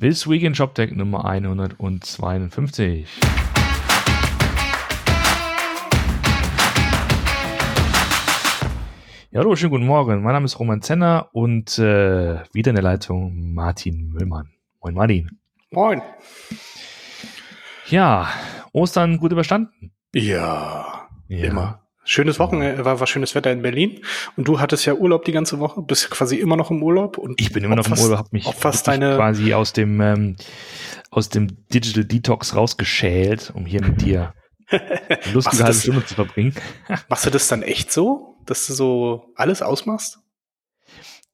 This Week in Shoptech Nummer 152. Ja, hallo, schönen guten Morgen. Mein Name ist Roman Zenner und äh, wieder in der Leitung Martin Müllmann. Moin, Martin. Moin. Ja, Ostern gut überstanden. Ja, ja. immer. Schönes Wochenende, war, war schönes Wetter in Berlin. Und du hattest ja Urlaub die ganze Woche, bist quasi immer noch im Urlaub. Und ich bin immer noch im Urlaub, hab mich fast deine quasi aus dem, ähm, aus dem Digital Detox rausgeschält, um hier mit dir lustige halbe Stunde zu verbringen. machst du das dann echt so, dass du so alles ausmachst?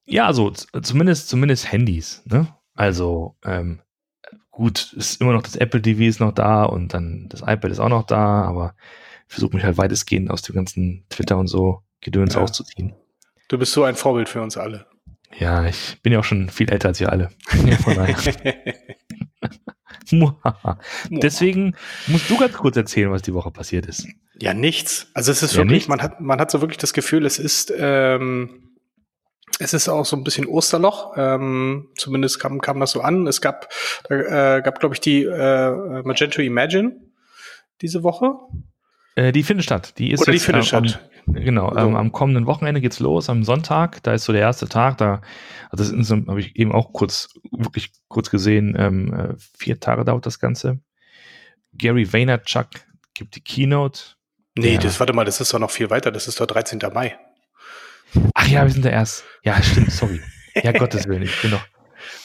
Ja, also zumindest, zumindest Handys. Ne? Also ähm, gut, ist immer noch das Apple TV ist noch da und dann das iPad ist auch noch da, aber versuche mich halt weitestgehend aus dem ganzen Twitter und so Gedöns ja. auszuziehen. Du bist so ein Vorbild für uns alle. Ja, ich bin ja auch schon viel älter als ihr alle. Ja, von daher. Deswegen musst du ganz kurz erzählen, was die Woche passiert ist. Ja, nichts. Also es ist ja, wirklich, man hat, man hat so wirklich das Gefühl, es ist, ähm, es ist auch so ein bisschen Osterloch. Ähm, zumindest kam, kam das so an. Es gab, äh, gab, glaube ich, die äh, Magento Imagine diese Woche. Äh, die findet statt. Die ist Oder die findet äh, statt. Am, genau, so. ähm, am kommenden Wochenende geht's los, am Sonntag. Da ist so der erste Tag. Da, also das so, habe ich eben auch kurz, wirklich kurz gesehen. Ähm, äh, vier Tage dauert das Ganze. Gary Vaynerchuk gibt die Keynote. Nee, ja. das, warte mal, das ist doch noch viel weiter. Das ist doch 13. Mai. Ach ja, wir sind da erst. Ja, stimmt, sorry. Ja, Gottes Willen, ich bin doch.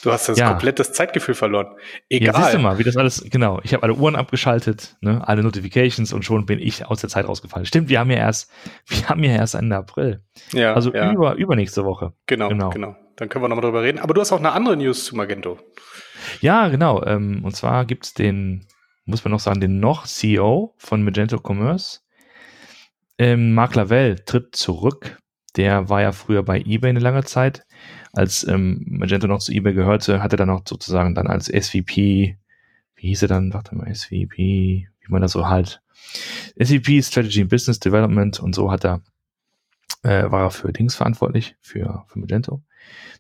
Du hast das ja. komplettes Zeitgefühl verloren. Egal. Ja, siehst du mal, wie das alles, genau. Ich habe alle Uhren abgeschaltet, ne, alle Notifications und schon bin ich aus der Zeit rausgefallen. Stimmt, wir haben ja erst, wir haben ja erst Ende April. Ja. Also ja. über, übernächste Woche. Genau, genau, genau. Dann können wir nochmal drüber reden. Aber du hast auch eine andere News zu Magento. Ja, genau. Ähm, und zwar gibt es den, muss man noch sagen, den noch CEO von Magento Commerce. Ähm, Mark Lavelle tritt zurück. Der war ja früher bei eBay eine lange Zeit als ähm, Magento noch zu eBay gehörte, hat er dann noch sozusagen dann als SVP, wie hieß er dann, warte mal, SVP, wie man das so halt, SVP Strategy and Business Development und so hat er, äh, war er für Dings verantwortlich, für, für Magento.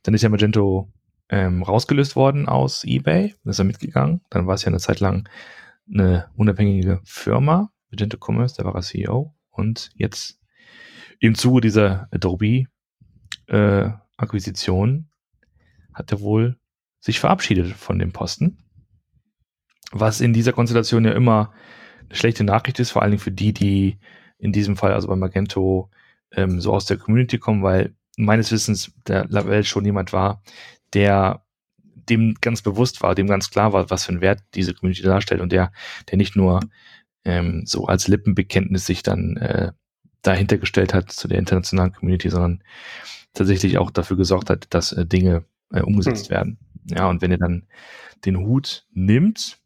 Dann ist ja Magento ähm, rausgelöst worden aus eBay, ist er mitgegangen. Dann war es ja eine Zeit lang eine unabhängige Firma, Magento Commerce, da war er CEO und jetzt im Zuge dieser Adobe äh, Akquisition hat er wohl sich verabschiedet von dem Posten. Was in dieser Konstellation ja immer eine schlechte Nachricht ist, vor allen Dingen für die, die in diesem Fall, also bei Magento, ähm, so aus der Community kommen, weil meines Wissens der Lavelle schon jemand war, der dem ganz bewusst war, dem ganz klar war, was für einen Wert diese Community darstellt und der, der nicht nur ähm, so als Lippenbekenntnis sich dann äh, dahinter gestellt hat zu der internationalen Community, sondern tatsächlich auch dafür gesorgt hat, dass äh, Dinge äh, umgesetzt hm. werden. Ja, und wenn ihr dann den Hut nimmt,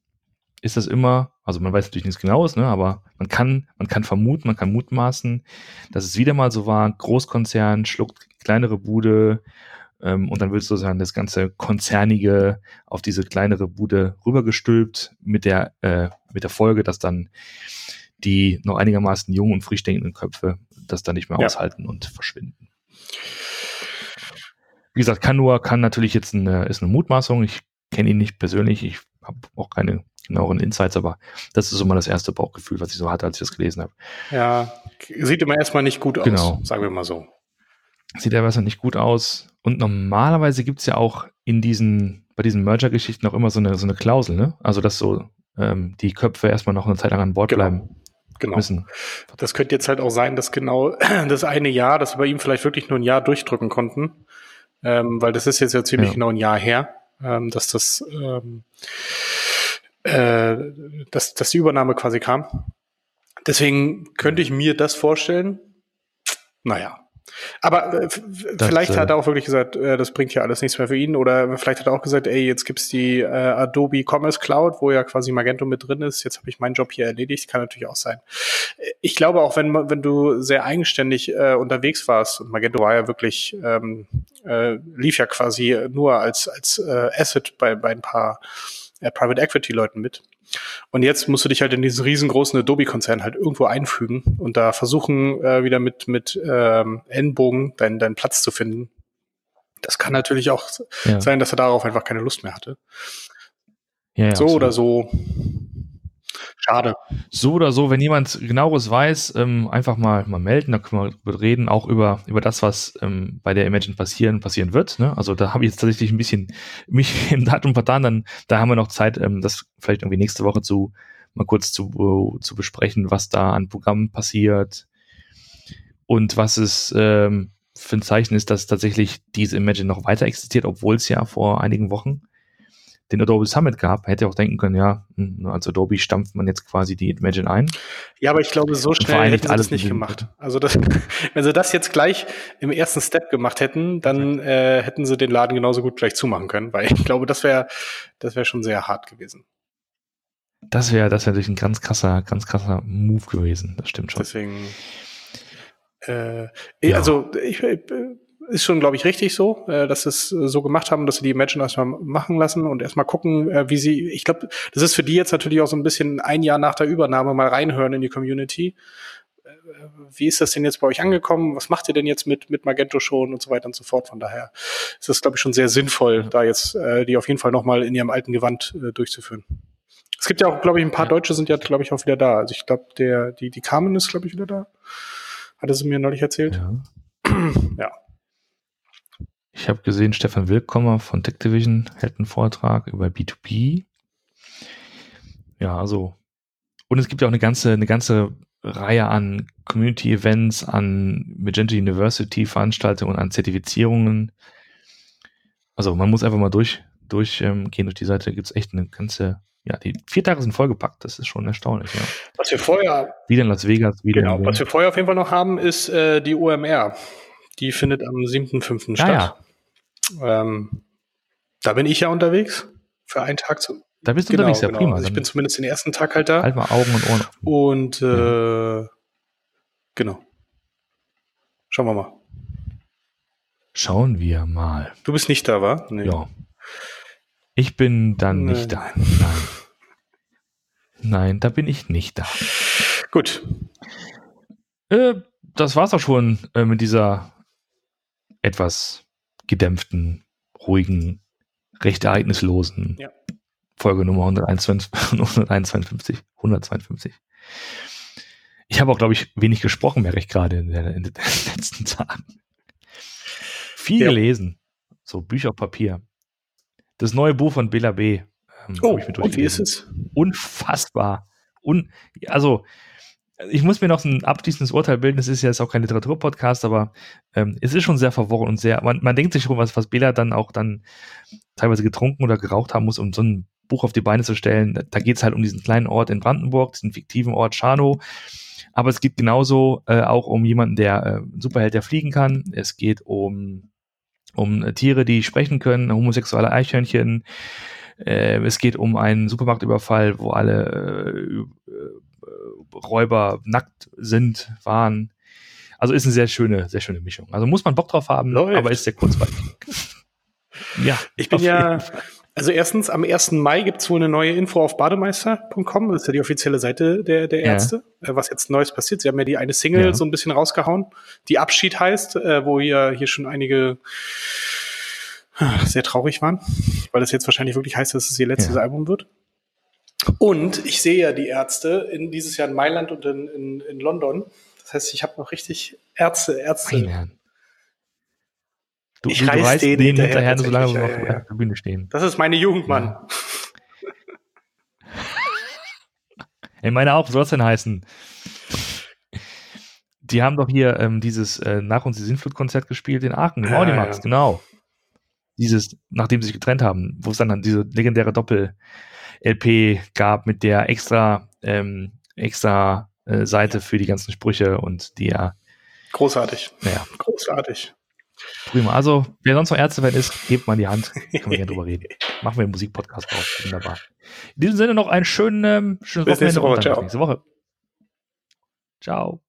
ist das immer, also man weiß natürlich nichts genaues, ne, aber man kann, man kann vermuten, man kann mutmaßen, dass es wieder mal so war, Großkonzern schluckt kleinere Bude ähm, und dann willst du sagen, das ganze Konzernige auf diese kleinere Bude rübergestülpt mit der, äh, mit der Folge, dass dann die noch einigermaßen jungen und frisch denkenden Köpfe das dann nicht mehr ja. aushalten und verschwinden. Wie gesagt, kann nur, kann natürlich jetzt eine, ist eine Mutmaßung. Ich kenne ihn nicht persönlich. Ich habe auch keine genaueren Insights, aber das ist so mal das erste Bauchgefühl, was ich so hatte, als ich das gelesen habe. Ja, sieht immer erstmal nicht gut aus, genau. sagen wir mal so. Sieht ja erstmal nicht gut aus. Und normalerweise gibt es ja auch in diesen, bei diesen Merger-Geschichten auch immer so eine, so eine Klausel, ne? Also, dass so ähm, die Köpfe erstmal noch eine Zeit lang an Bord genau. bleiben genau. müssen. Das könnte jetzt halt auch sein, dass genau das eine Jahr, dass wir bei ihm vielleicht wirklich nur ein Jahr durchdrücken konnten, ähm, weil das ist jetzt ja ziemlich ja. genau ein Jahr her, ähm, dass das, ähm, äh, dass, dass die Übernahme quasi kam. Deswegen könnte ich mir das vorstellen. Naja, aber äh, vielleicht das, hat er auch wirklich gesagt, äh, das bringt ja alles nichts mehr für ihn. Oder vielleicht hat er auch gesagt, ey, jetzt gibt's die äh, Adobe Commerce Cloud, wo ja quasi Magento mit drin ist. Jetzt habe ich meinen Job hier erledigt. Kann natürlich auch sein. Ich glaube auch, wenn, wenn du sehr eigenständig äh, unterwegs warst, und Magento war ja wirklich, ähm, äh, lief ja quasi nur als, als äh, Asset bei, bei ein paar äh, Private Equity Leuten mit. Und jetzt musst du dich halt in diesen riesengroßen Adobe-Konzern halt irgendwo einfügen und da versuchen, äh, wieder mit, mit ähm, Ellenbogen deinen, deinen Platz zu finden. Das kann natürlich auch ja. sein, dass er darauf einfach keine Lust mehr hatte. Ja, so absolut. oder so. Schade. So oder so, wenn jemand genaueres weiß, ähm, einfach mal, mal melden, dann können wir reden, auch über, über das, was ähm, bei der Imagine passieren, passieren wird. Ne? Also da habe ich jetzt tatsächlich ein bisschen mich im Datum vertan, dann da haben wir noch Zeit, ähm, das vielleicht irgendwie nächste Woche zu mal kurz zu, zu besprechen, was da an Programmen passiert und was es ähm, für ein Zeichen ist, dass tatsächlich diese Imagine noch weiter existiert, obwohl es ja vor einigen Wochen den Adobe Summit gab, hätte auch denken können, ja, hm, als Adobe stampft man jetzt quasi die Imagine ein. Ja, aber ich glaube, so schnell hätten sie das nicht gemacht. Also das, wenn sie das jetzt gleich im ersten Step gemacht hätten, dann äh, hätten sie den Laden genauso gut gleich zumachen können, weil ich glaube, das wäre das wäre schon sehr hart gewesen. Das wäre das wäre natürlich ein ganz krasser, ganz krasser Move gewesen. Das stimmt schon. Deswegen. Äh, ja. Also ich, ich ist schon, glaube ich, richtig so, äh, dass sie es äh, so gemacht haben, dass sie die Imagine erstmal machen lassen und erstmal gucken, äh, wie sie, ich glaube, das ist für die jetzt natürlich auch so ein bisschen ein Jahr nach der Übernahme mal reinhören in die Community. Äh, wie ist das denn jetzt bei euch angekommen? Was macht ihr denn jetzt mit, mit Magento schon und so weiter und so fort? Von daher ist das, glaube ich, schon sehr sinnvoll, da jetzt äh, die auf jeden Fall nochmal in ihrem alten Gewand äh, durchzuführen. Es gibt ja auch, glaube ich, ein paar ja. Deutsche sind ja, glaube ich, auch wieder da. Also ich glaube, der, die, die Carmen ist, glaube ich, wieder da. Hatte sie mir neulich erzählt. Ja. ja. Ich habe gesehen, Stefan Willkommer von Tech-Division hält einen Vortrag über B2B. Ja, also. Und es gibt ja auch eine ganze, eine ganze Reihe an Community-Events, an Magenta University-Veranstaltungen und an Zertifizierungen. Also man muss einfach mal durch, durchgehen ähm, durch die Seite. Da gibt es echt eine ganze, ja, die vier Tage sind vollgepackt. Das ist schon erstaunlich. Ja. Was wir vorher. Wieder in Las Vegas, wieder. Genau, was wir vorher auf jeden Fall noch haben, ist äh, die OMR. Die findet am 7.5. statt. Ja. Ähm, da bin ich ja unterwegs für einen Tag zu. Da bist du genau, unterwegs, ja genau. prima. Also ich bin zumindest den ersten Tag halt da. Halt mal Augen und Ohren. Und äh, ja. genau. Schauen wir mal. Schauen wir mal. Du bist nicht da, wa? Nee. Ja. Ich bin dann Nein. nicht da. Nein. Nein, da bin ich nicht da. Gut. Äh, das war's auch schon äh, mit dieser etwas gedämpften, ruhigen, recht ereignislosen ja. Folge Nummer 151, 152. Ich habe auch, glaube ich, wenig gesprochen, merke ich gerade in, in, den letzten Tagen. Viel ja. gelesen. So Bücher auf Papier. Das neue Buch von Bela B. Ähm, oh, und wie ist es? Unfassbar. Un also, ich muss mir noch ein abschließendes Urteil bilden. Es ist ja jetzt auch kein Literaturpodcast, aber ähm, es ist schon sehr verworren und sehr, man, man denkt sich schon, was, was Bela dann auch dann teilweise getrunken oder geraucht haben muss, um so ein Buch auf die Beine zu stellen. Da geht es halt um diesen kleinen Ort in Brandenburg, diesen fiktiven Ort Schano. Aber es geht genauso äh, auch um jemanden, der äh, ein Superheld, der fliegen kann. Es geht um, um äh, Tiere, die sprechen können, homosexuelle Eichhörnchen. Äh, es geht um einen Supermarktüberfall, wo alle äh, Räuber nackt sind, waren. Also ist eine sehr schöne, sehr schöne Mischung. Also muss man Bock drauf haben, Läuft. aber ist sehr kurzweilig. ja. Ich bin ja, also erstens, am 1. Mai gibt es wohl eine neue Info auf bademeister.com. Das ist ja die offizielle Seite der, der Ärzte, ja. Äh, was jetzt Neues passiert. Sie haben ja die eine Single ja. so ein bisschen rausgehauen, die Abschied heißt, äh, wo ja hier schon einige äh, sehr traurig waren, weil das jetzt wahrscheinlich wirklich heißt, dass es ihr letztes ja. Album wird. Und ich sehe ja die Ärzte in dieses Jahr in Mailand und in, in, in London. Das heißt, ich habe noch richtig Ärzte, Ärzte. Nein, du, ich du, du reißt denen, denen hinterher, hinterher solange wir ja, ja. auf der Bühne stehen. Das ist meine Jugend, Mann. Ja. Ey, meine auch, soll es denn heißen? Die haben doch hier ähm, dieses äh, Nach uns die Sinnflut-Konzert gespielt in Aachen, im ja, Audimax, ja. genau. Dieses, nachdem sie sich getrennt haben, wo es dann, dann diese legendäre Doppel- LP gab mit der extra, ähm, extra äh, Seite für die ganzen Sprüche und die ja. Großartig. Naja. Großartig. Prima. Also, wer sonst noch Ärztefan ist, gebt mal die Hand. Können wir gerne drüber reden. Machen wir einen Musikpodcast drauf. Wunderbar. In diesem Sinne noch einen schönen, ähm, schönen Wochenende nächste Woche. Ciao. nächste Woche. Ciao.